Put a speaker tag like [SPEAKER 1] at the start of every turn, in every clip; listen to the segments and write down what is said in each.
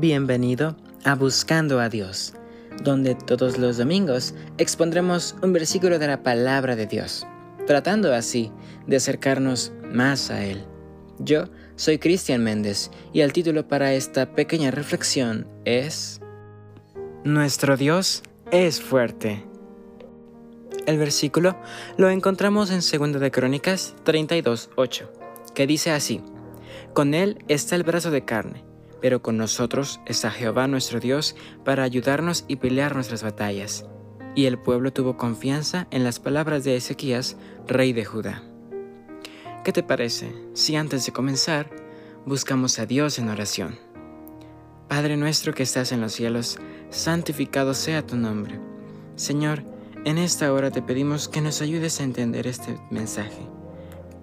[SPEAKER 1] Bienvenido a Buscando a Dios, donde todos los domingos expondremos un versículo de la palabra de Dios, tratando así de acercarnos más a Él. Yo soy Cristian Méndez y el título para esta pequeña reflexión es Nuestro Dios es fuerte. El versículo lo encontramos en 2 de Crónicas 32:8, que dice así: Con él está el brazo de carne pero con nosotros está Jehová nuestro Dios para ayudarnos y pelear nuestras batallas. Y el pueblo tuvo confianza en las palabras de Ezequías, rey de Judá. ¿Qué te parece si antes de comenzar buscamos a Dios en oración? Padre nuestro que estás en los cielos, santificado sea tu nombre. Señor, en esta hora te pedimos que nos ayudes a entender este mensaje.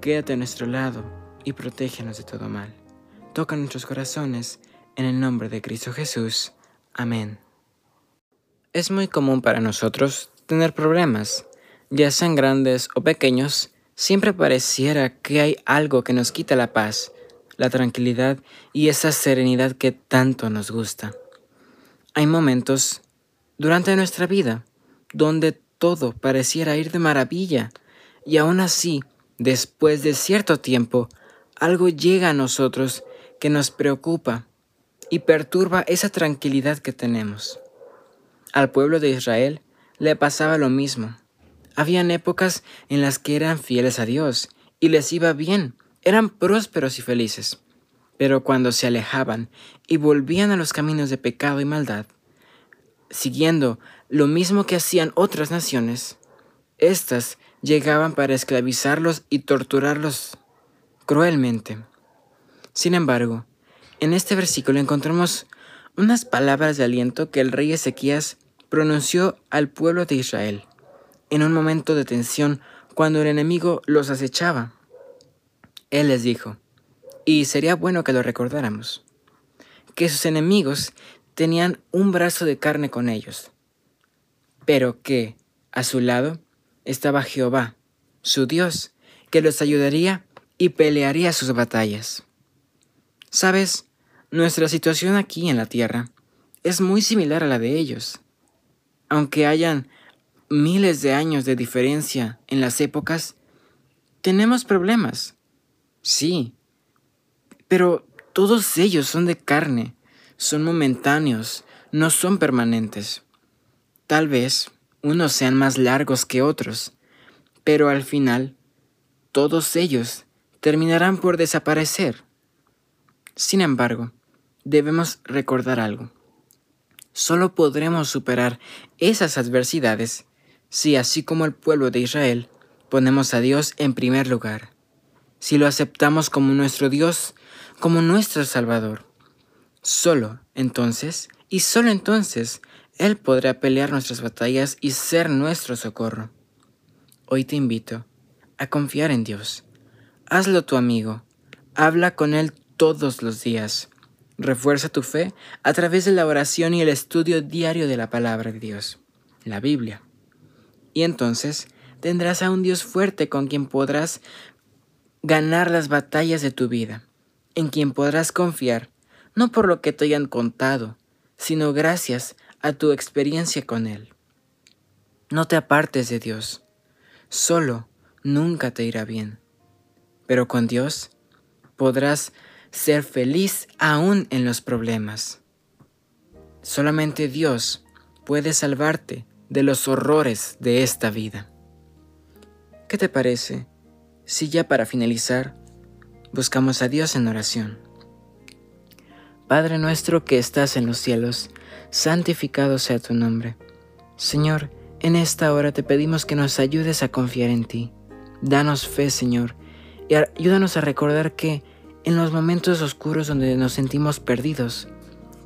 [SPEAKER 1] Quédate a nuestro lado y protégenos de todo mal. Toca nuestros corazones en el nombre de Cristo Jesús. Amén. Es muy común para nosotros tener problemas, ya sean grandes o pequeños, siempre pareciera que hay algo que nos quita la paz, la tranquilidad y esa serenidad que tanto nos gusta. Hay momentos durante nuestra vida donde todo pareciera ir de maravilla y aún así, después de cierto tiempo, algo llega a nosotros que nos preocupa y perturba esa tranquilidad que tenemos. Al pueblo de Israel le pasaba lo mismo. Habían épocas en las que eran fieles a Dios y les iba bien, eran prósperos y felices. Pero cuando se alejaban y volvían a los caminos de pecado y maldad, siguiendo lo mismo que hacían otras naciones, éstas llegaban para esclavizarlos y torturarlos cruelmente. Sin embargo, en este versículo encontramos unas palabras de aliento que el rey Ezequías pronunció al pueblo de Israel en un momento de tensión cuando el enemigo los acechaba. Él les dijo, y sería bueno que lo recordáramos, que sus enemigos tenían un brazo de carne con ellos, pero que a su lado estaba Jehová, su Dios, que los ayudaría y pelearía sus batallas. Sabes, nuestra situación aquí en la Tierra es muy similar a la de ellos. Aunque hayan miles de años de diferencia en las épocas, tenemos problemas. Sí, pero todos ellos son de carne, son momentáneos, no son permanentes. Tal vez unos sean más largos que otros, pero al final todos ellos terminarán por desaparecer. Sin embargo, debemos recordar algo. Solo podremos superar esas adversidades si, así como el pueblo de Israel, ponemos a Dios en primer lugar, si lo aceptamos como nuestro Dios, como nuestro Salvador. Solo entonces, y solo entonces, Él podrá pelear nuestras batallas y ser nuestro socorro. Hoy te invito a confiar en Dios. Hazlo tu amigo. Habla con Él todos los días. Refuerza tu fe a través de la oración y el estudio diario de la palabra de Dios, la Biblia. Y entonces tendrás a un Dios fuerte con quien podrás ganar las batallas de tu vida, en quien podrás confiar, no por lo que te hayan contado, sino gracias a tu experiencia con Él. No te apartes de Dios. Solo nunca te irá bien. Pero con Dios podrás ser feliz aún en los problemas. Solamente Dios puede salvarte de los horrores de esta vida. ¿Qué te parece si ya para finalizar buscamos a Dios en oración? Padre nuestro que estás en los cielos, santificado sea tu nombre. Señor, en esta hora te pedimos que nos ayudes a confiar en ti. Danos fe, Señor, y ayúdanos a recordar que en los momentos oscuros donde nos sentimos perdidos,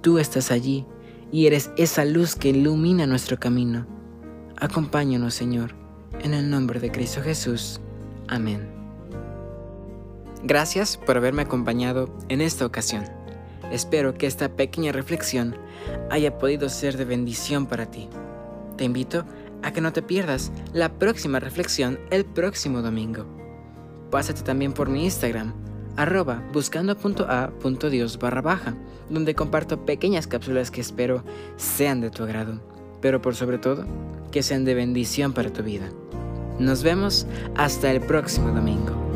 [SPEAKER 1] tú estás allí y eres esa luz que ilumina nuestro camino. Acompáñanos, Señor, en el nombre de Cristo Jesús. Amén. Gracias por haberme acompañado en esta ocasión. Espero que esta pequeña reflexión haya podido ser de bendición para ti. Te invito a que no te pierdas la próxima reflexión el próximo domingo. Pásate también por mi Instagram arroba buscando.a.dios barra baja, donde comparto pequeñas cápsulas que espero sean de tu agrado, pero por sobre todo, que sean de bendición para tu vida. Nos vemos hasta el próximo domingo.